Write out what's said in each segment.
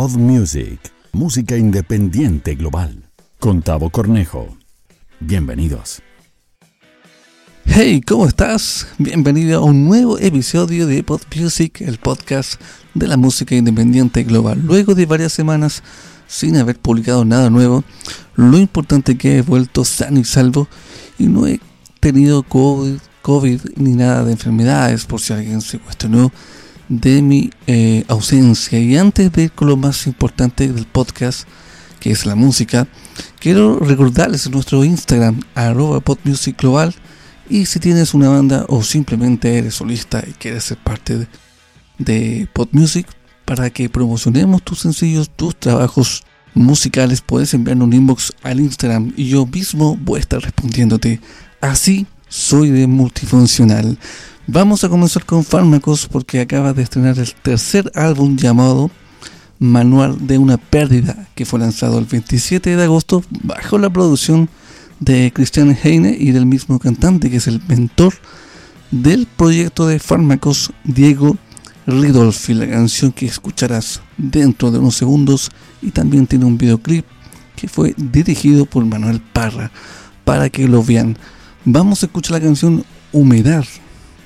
Pod Music, música independiente global. Con Tavo Cornejo. Bienvenidos. Hey, ¿cómo estás? Bienvenido a un nuevo episodio de Pod Music, el podcast de la música independiente global. Luego de varias semanas sin haber publicado nada nuevo, lo importante que he vuelto sano y salvo y no he tenido COVID, COVID ni nada de enfermedades, por si alguien se cuestionó de mi eh, ausencia. Y antes de ir con lo más importante del podcast, que es la música, quiero recordarles nuestro Instagram, arroba podmusicglobal. Y si tienes una banda o simplemente eres solista y quieres ser parte de, de PodMusic, para que promocionemos tus sencillos, tus trabajos musicales, puedes enviar un inbox al Instagram y yo mismo voy a estar respondiéndote. Así soy de multifuncional. Vamos a comenzar con Fármacos porque acaba de estrenar el tercer álbum llamado Manual de una pérdida que fue lanzado el 27 de agosto bajo la producción de Christian Heine y del mismo cantante que es el mentor del proyecto de Fármacos Diego Ridolfi, la canción que escucharás dentro de unos segundos y también tiene un videoclip que fue dirigido por Manuel Parra para que lo vean. Vamos a escuchar la canción Humedad.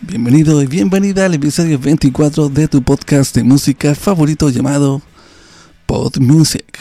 Bienvenido y bienvenida al episodio 24 de tu podcast de música favorito llamado Pod Music.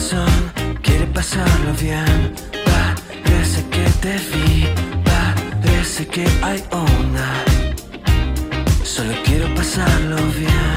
Corazón quiere pasarlo bien. Parece que te vi, parece que hay onda. Solo quiero pasarlo bien.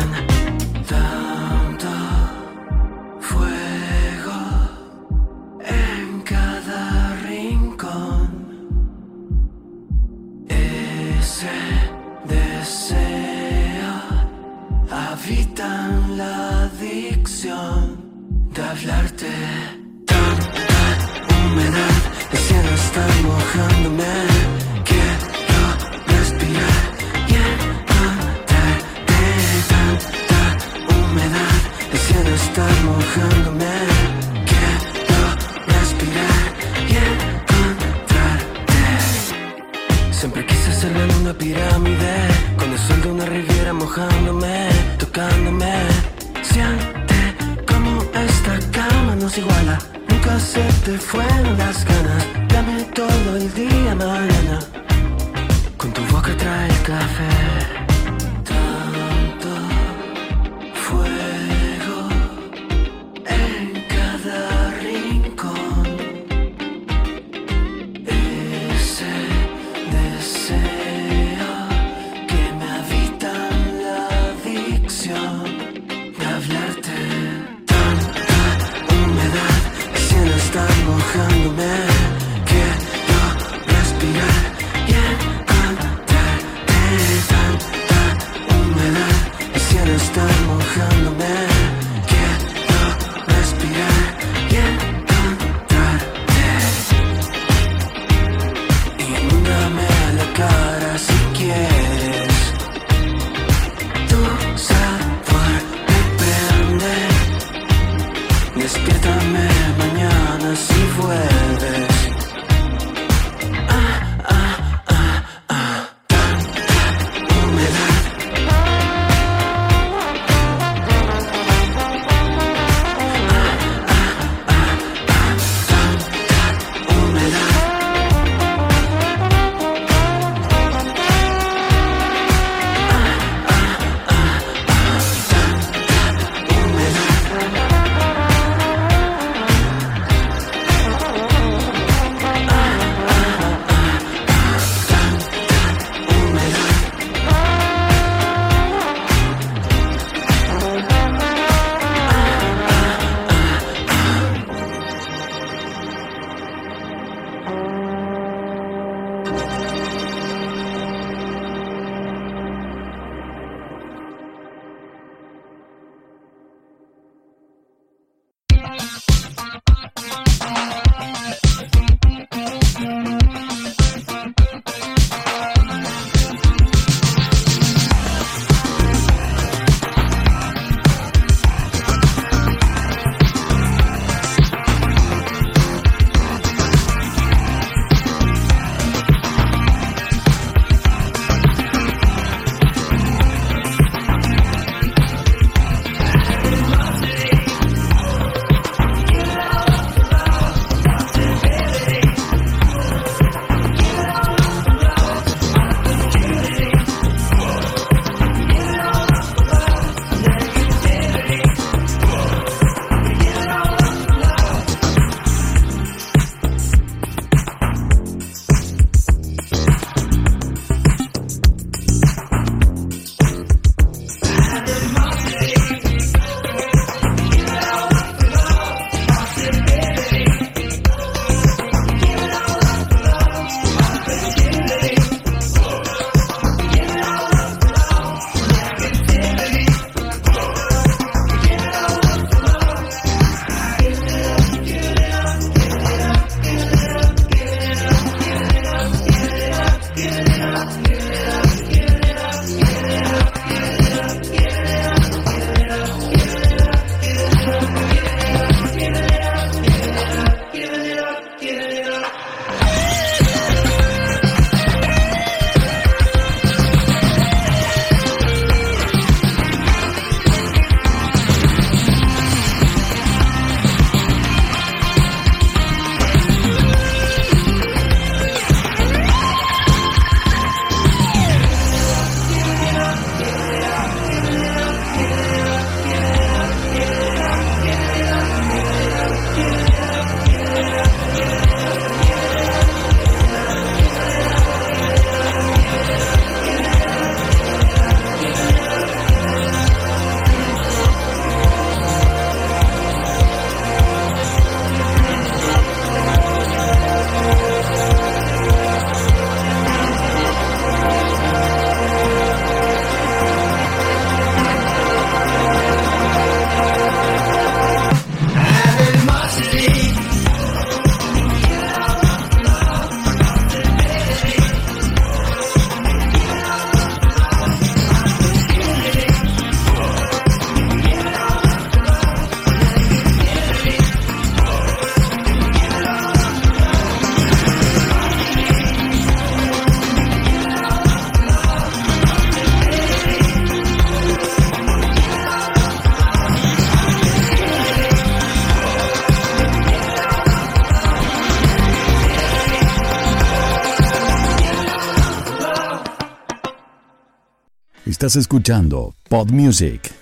Estás escuchando Pod Music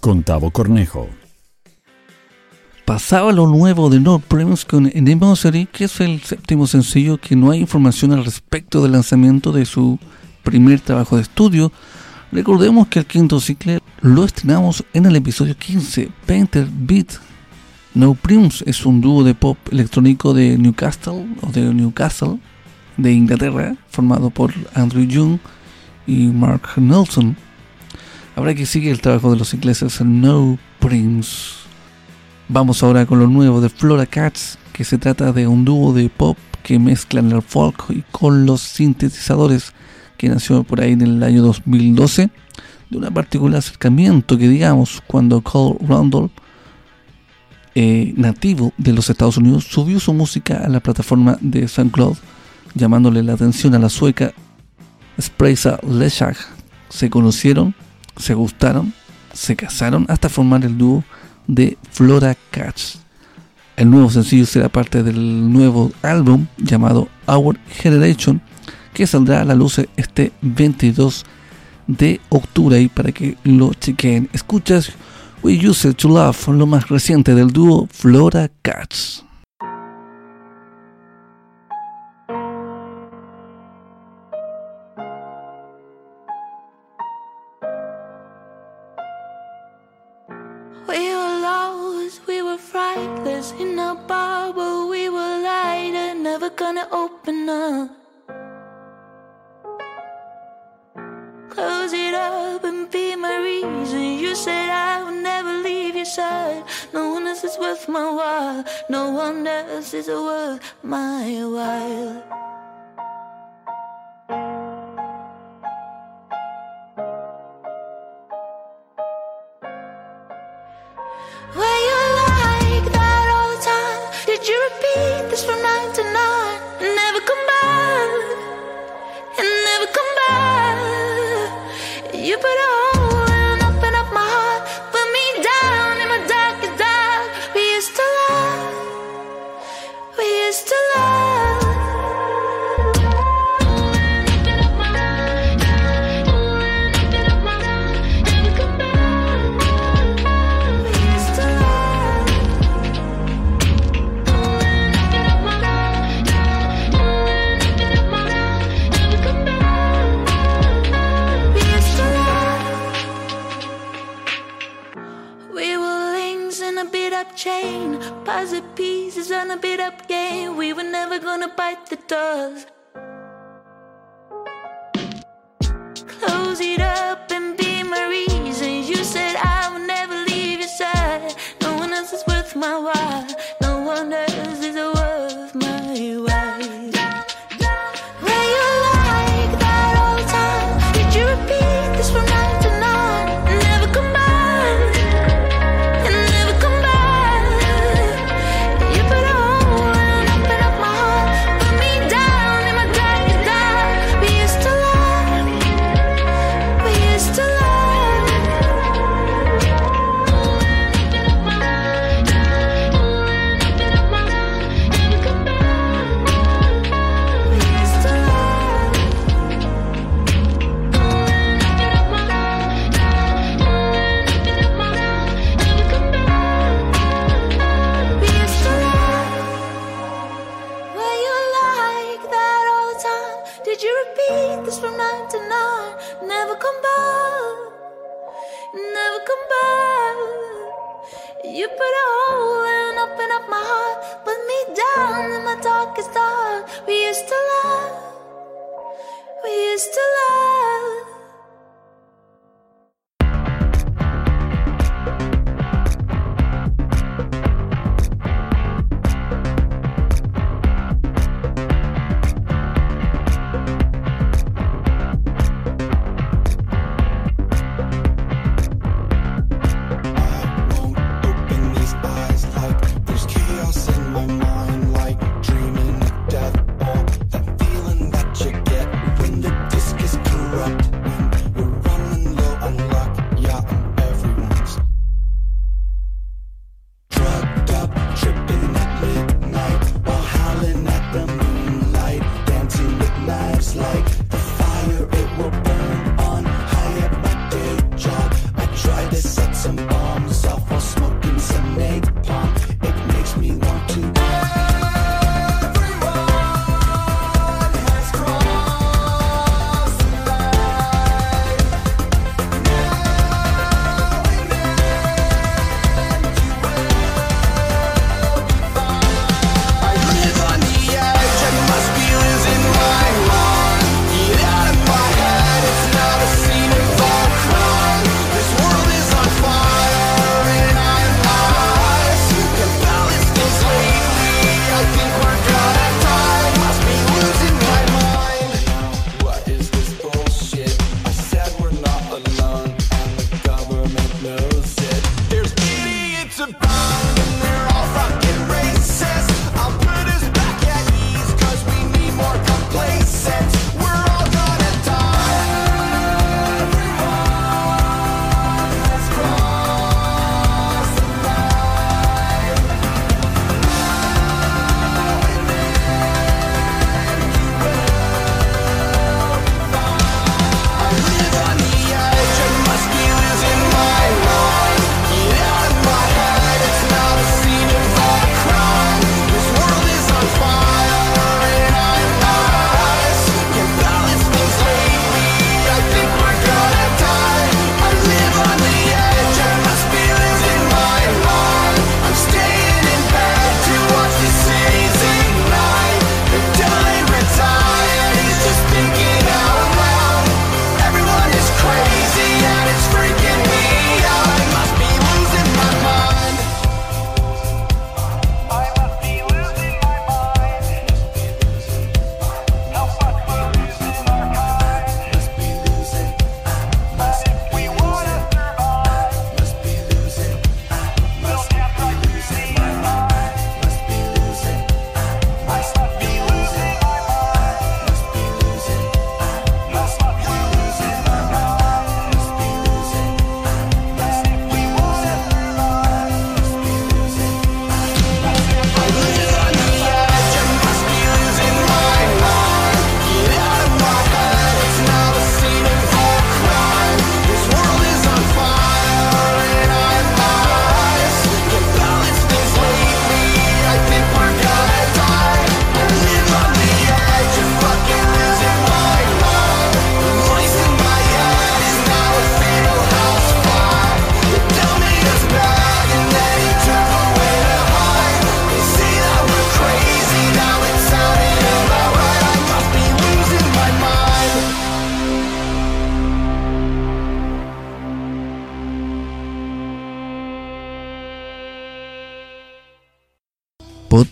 con Tavo Cornejo. Pasaba lo nuevo de No Prince con Anniversary, que es el séptimo sencillo que no hay información al respecto del lanzamiento de su primer trabajo de estudio. Recordemos que el quinto ciclo lo estrenamos en el episodio 15, Painter Beat. No Prince es un dúo de pop electrónico de Newcastle o de Newcastle de Inglaterra, formado por Andrew Young y Mark Nelson. Habrá que seguir el trabajo de los ingleses No Prince. Vamos ahora con lo nuevo de Flora Cats, que se trata de un dúo de pop que mezclan el folk y con los sintetizadores, que nació por ahí en el año 2012, de un particular acercamiento que digamos cuando Cole Rundle, eh, nativo de los Estados Unidos, subió su música a la plataforma de SoundCloud, llamándole la atención a la sueca Spraysa Leshag. Se conocieron, se gustaron, se casaron hasta formar el dúo de Flora Cats. El nuevo sencillo será parte del nuevo álbum llamado Our Generation, que saldrá a la luz este 22 de octubre y para que lo chequen. Escuchas We Used to Love, lo más reciente del dúo Flora Cats. Worth my while. No one else is worth my while. Were you like that all the time? Did you repeat this from nine to nine? The dust. Close it up and be my reason. You said I would never leave your side. No one else is worth my while.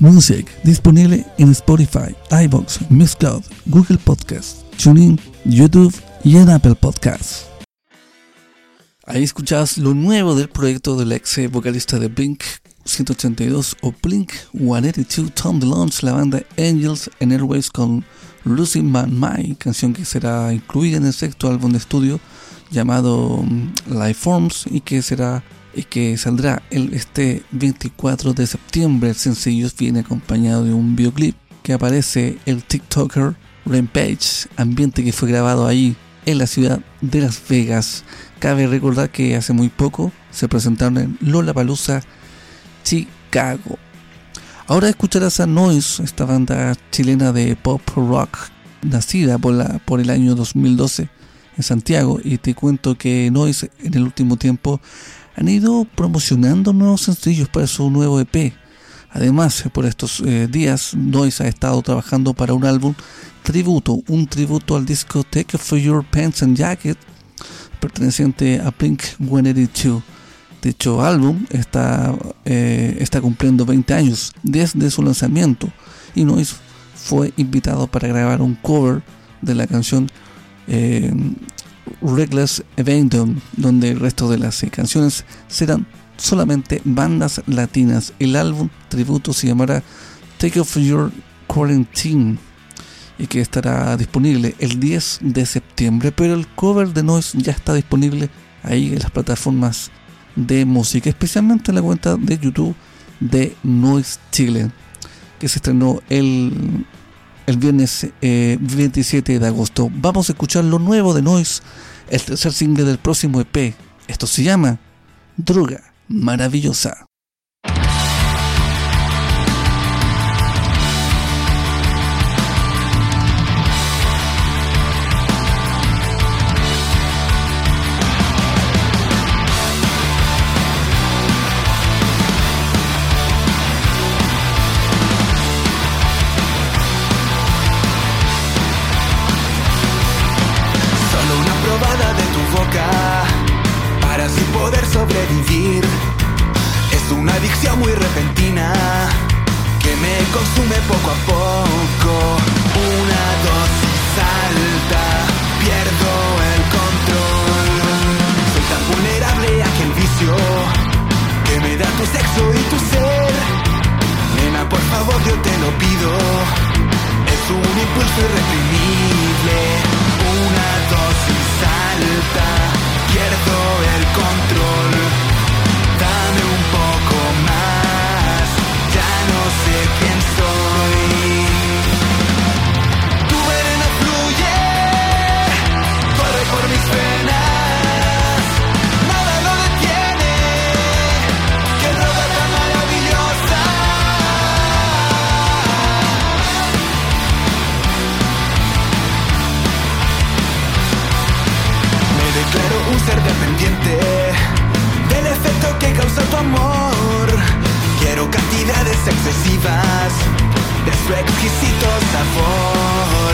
Music, disponible en Spotify, iBox, Mixcloud, Google Podcasts, TuneIn, YouTube y en Apple Podcasts. Ahí escuchás lo nuevo del proyecto del ex vocalista de Blink 182 o Blink 182 Tom DeLonge, la banda Angels and Airways con Lucy Man My, canción que será incluida en el sexto álbum de estudio llamado mm, Life Forms y que será y que saldrá el, este 24 de septiembre. El sencillo viene acompañado de un videoclip que aparece el TikToker Rampage, ambiente que fue grabado ahí en la ciudad de Las Vegas. Cabe recordar que hace muy poco se presentaron en Lollapalooza, Chicago. Ahora escucharás a Noise, esta banda chilena de pop rock, nacida por, la, por el año 2012 en Santiago. Y te cuento que Noise en el último tiempo han ido promocionando nuevos sencillos para su nuevo EP. Además, por estos eh, días, Noise ha estado trabajando para un álbum tributo, un tributo al disco Take Off Your Pants and Jacket, perteneciente a Blink 182. Dicho álbum está, eh, está cumpliendo 20 años desde su lanzamiento y Noise fue invitado para grabar un cover de la canción eh, Reckless Abandon, donde el resto de las canciones serán solamente bandas latinas. El álbum tributo se llamará Take Off Your Quarantine y que estará disponible el 10 de septiembre, pero el cover de Noise ya está disponible ahí en las plataformas de música, especialmente en la cuenta de YouTube de Noise Chile, que se estrenó el, el viernes eh, 27 de agosto. Vamos a escuchar lo nuevo de Noise, el tercer single del próximo EP. Esto se llama Droga Maravillosa. Excesivas de su exquisito sabor.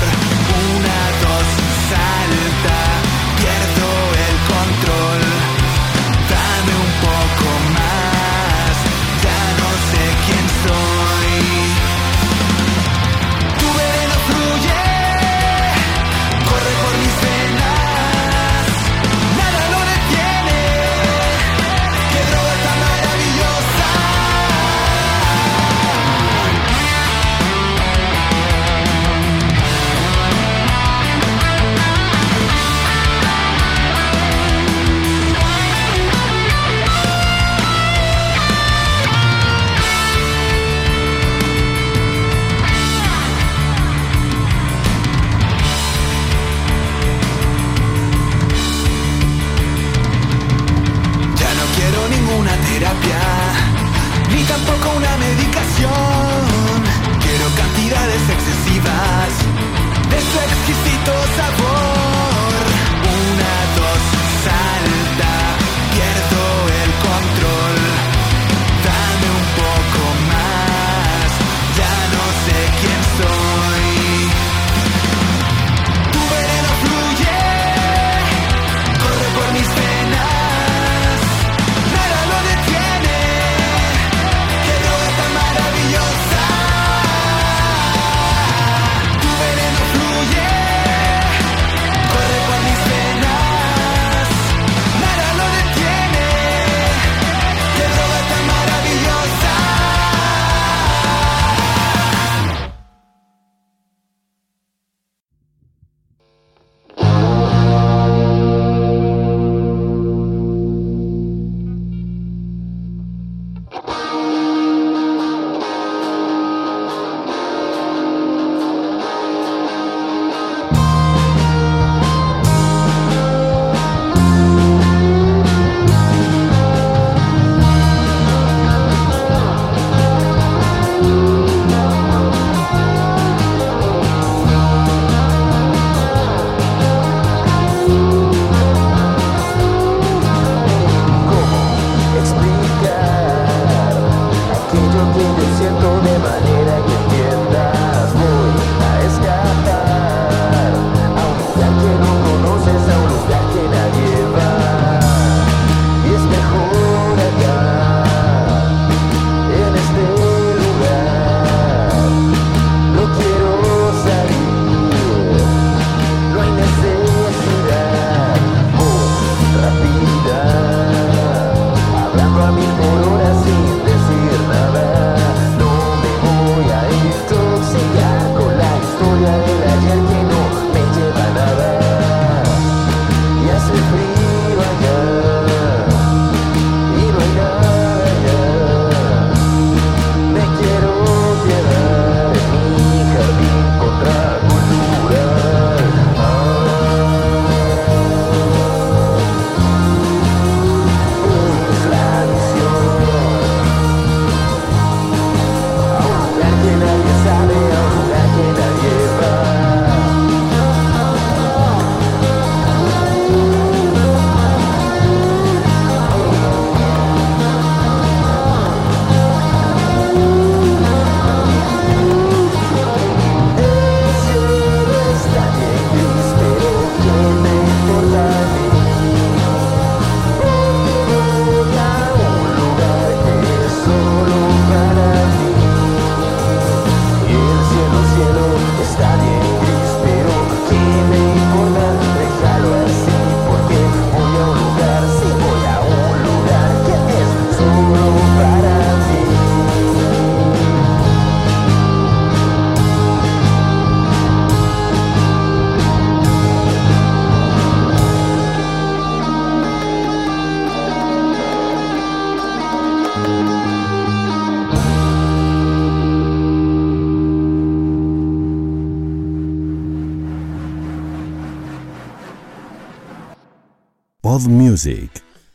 Pod Music,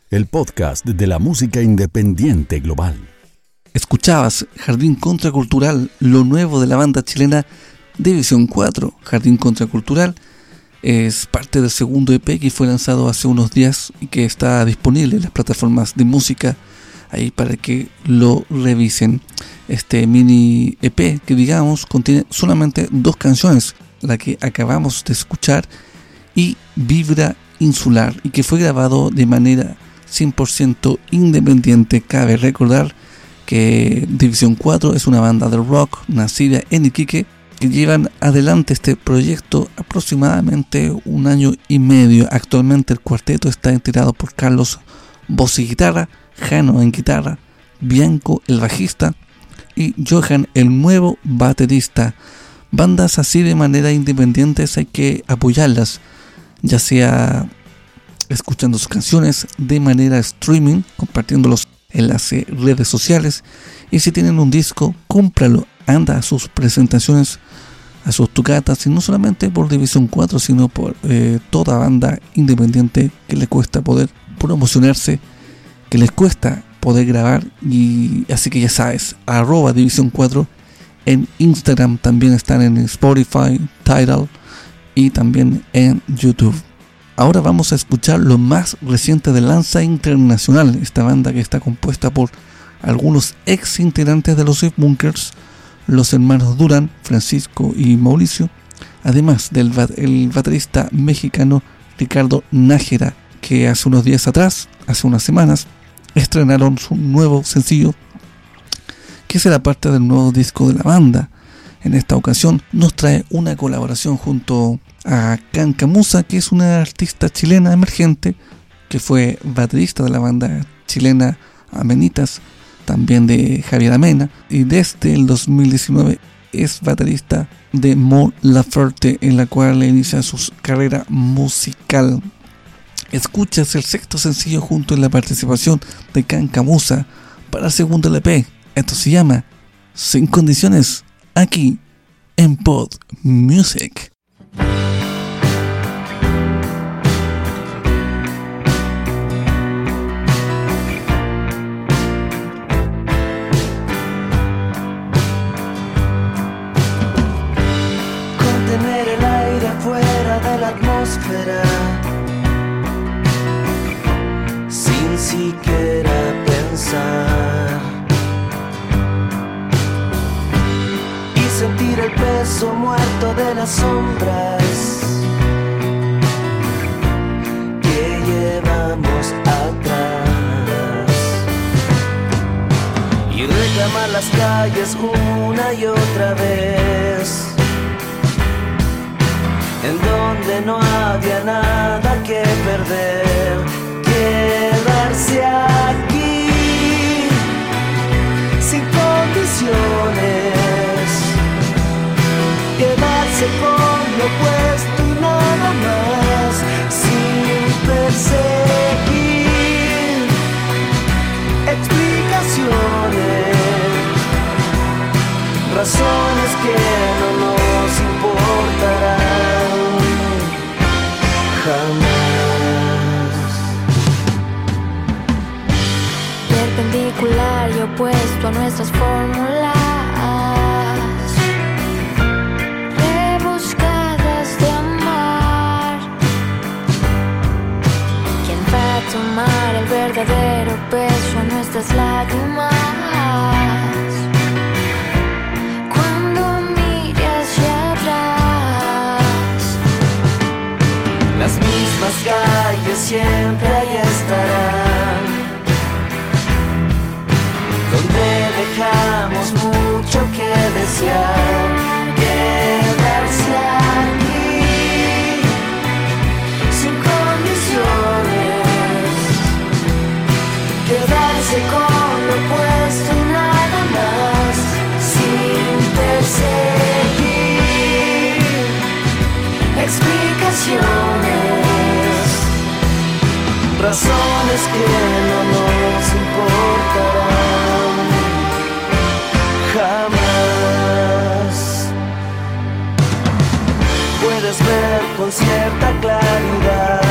el podcast de la música independiente global. Escuchabas Jardín Contracultural, lo nuevo de la banda chilena División 4. Jardín Contracultural es parte del segundo EP que fue lanzado hace unos días y que está disponible en las plataformas de música ahí para que lo revisen. Este mini EP que digamos contiene solamente dos canciones, la que acabamos de escuchar y Vibra Insular y que fue grabado de manera 100% independiente. Cabe recordar que División 4 es una banda de rock nacida en Iquique que llevan adelante este proyecto aproximadamente un año y medio. Actualmente el cuarteto está integrado por Carlos voz y guitarra, Jano en guitarra, Bianco el bajista y Johan el nuevo baterista. Bandas así de manera independiente hay que apoyarlas, ya sea escuchando sus canciones de manera streaming, compartiéndolos en las eh, redes sociales. Y si tienen un disco, cómpralo, anda a sus presentaciones, a sus tocatas, y no solamente por División 4, sino por eh, toda banda independiente que le cuesta poder promocionarse, que les cuesta poder grabar. Y así que ya sabes, arroba División 4 en Instagram, también están en Spotify, Tidal y también en YouTube. Ahora vamos a escuchar lo más reciente de Lanza Internacional, esta banda que está compuesta por algunos ex integrantes de los Bunkers, los hermanos Duran, Francisco y Mauricio, además del ba- el baterista mexicano Ricardo Nájera, que hace unos días atrás, hace unas semanas, estrenaron su nuevo sencillo, que será parte del nuevo disco de la banda. En esta ocasión nos trae una colaboración junto a Cancamusa, que es una artista chilena emergente, que fue baterista de la banda chilena Amenitas, también de Javier Amena, y desde el 2019 es baterista de Mon Laferte, en la cual inicia su carrera musical. Escuchas el sexto sencillo junto en la participación de Cancamusa para el segundo LP. Esto se llama Sin Condiciones, aquí en Pod Music. Contener el aire fuera de la atmósfera sin siquiera pensar peso muerto de las sombras que llevamos atrás. Y reclamar las calles una y otra vez en donde no había nada seguir explicaciones, razones que no nos importarán jamás. Perpendicular y opuesto a nuestras peso a nuestras lágrimas. Cuando mire hacia atrás, las mismas calles siempre ahí estarán. Donde dejamos mucho que desear. razones que no nos importarán jamás. Puedes ver con cierta claridad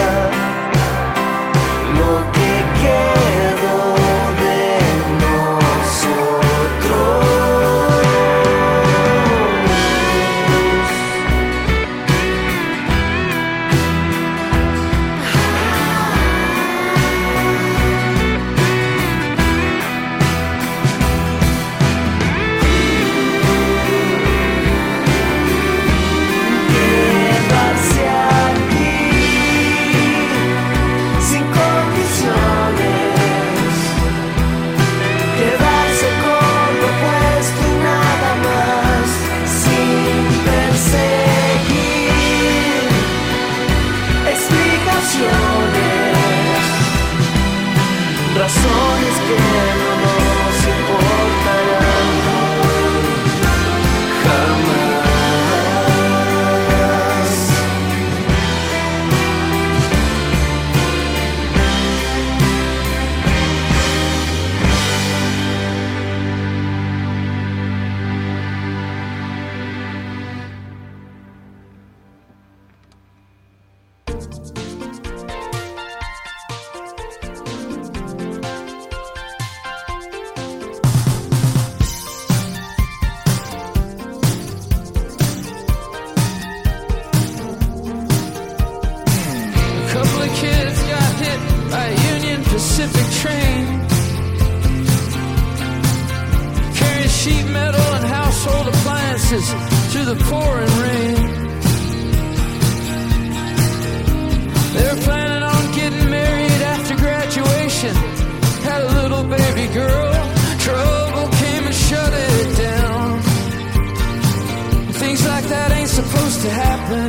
to happen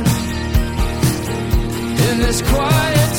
in this quiet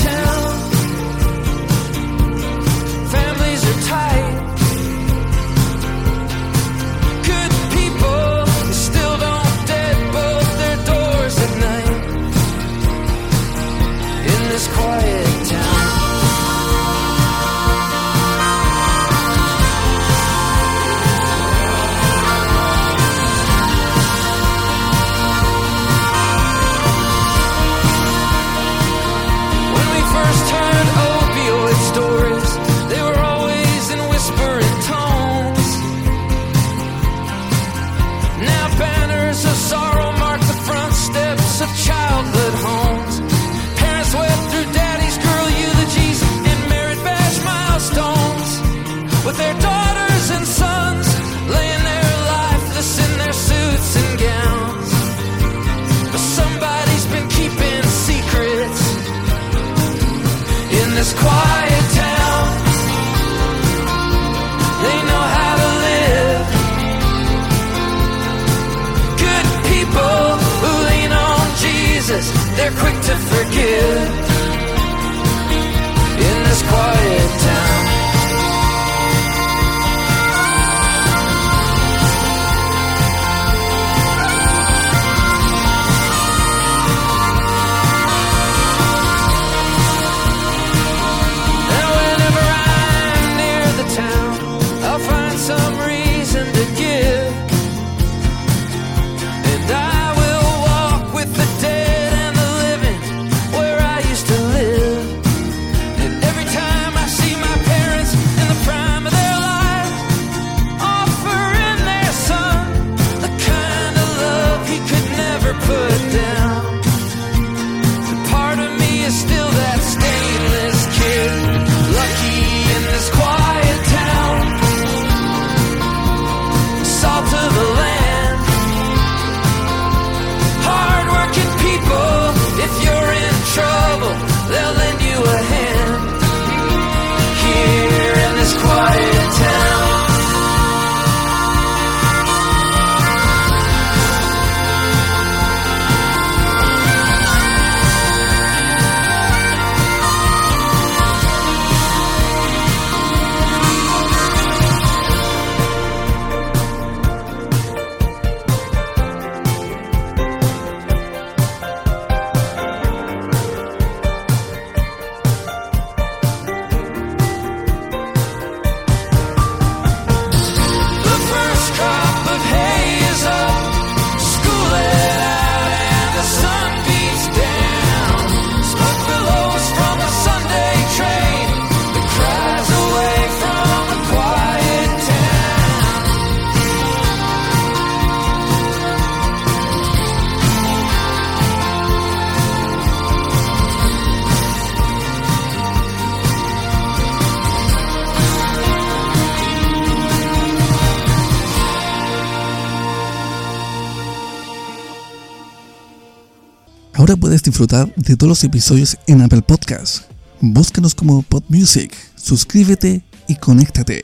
Ahora puedes disfrutar de todos los episodios en Apple Podcasts. Búscanos como Pod Music, suscríbete y conéctate.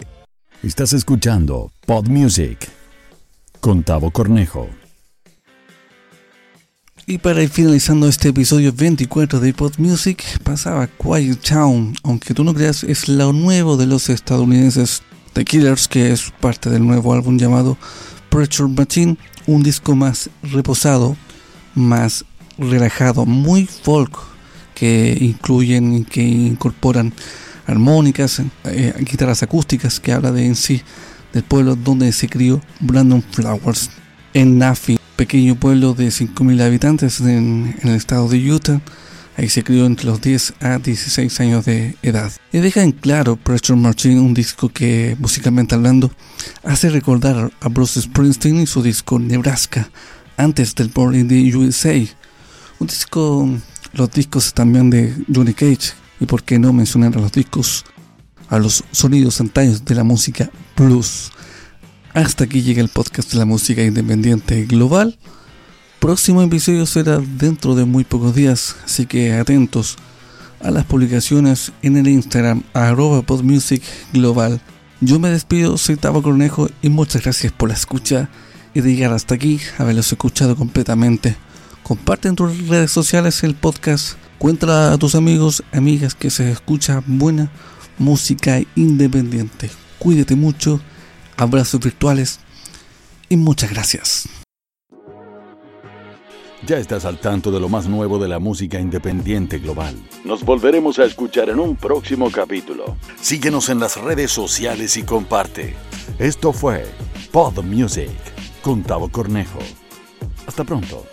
Estás escuchando Pod Music con Tavo Cornejo. Y para ir finalizando este episodio 24 de Pod Music, pasaba Quiet Town, aunque tú no creas, es lo nuevo de los estadounidenses The Killers, que es parte del nuevo álbum llamado Pressure Machine, un disco más reposado, más relajado, muy folk, que incluyen, que incorporan armónicas, eh, guitarras acústicas, que habla de en sí del pueblo donde se crió Brandon Flowers en Nafi, pequeño pueblo de 5.000 habitantes en, en el estado de Utah. Ahí se crió entre los 10 a 16 años de edad. Y deja en claro Pressure Machine, un disco que, musicalmente hablando, hace recordar a Bruce Springsteen y su disco Nebraska, antes del Born in the USA. Un disco, los discos también de Johnny Cage, y por qué no mencionar a los discos, a los sonidos antaños de la música blues. Hasta aquí llega el podcast de la música independiente global. Próximo episodio será dentro de muy pocos días, así que atentos a las publicaciones en el Instagram arroba podmusic. Yo me despido, soy Tavo Cornejo y muchas gracias por la escucha y de llegar hasta aquí, haberlos escuchado completamente. Comparte en tus redes sociales el podcast, cuéntala a tus amigos, amigas que se escucha buena música independiente. Cuídate mucho, abrazos virtuales y muchas gracias. Ya estás al tanto de lo más nuevo de la música independiente global. Nos volveremos a escuchar en un próximo capítulo. Síguenos en las redes sociales y comparte. Esto fue Pod Music con Tavo Cornejo. Hasta pronto.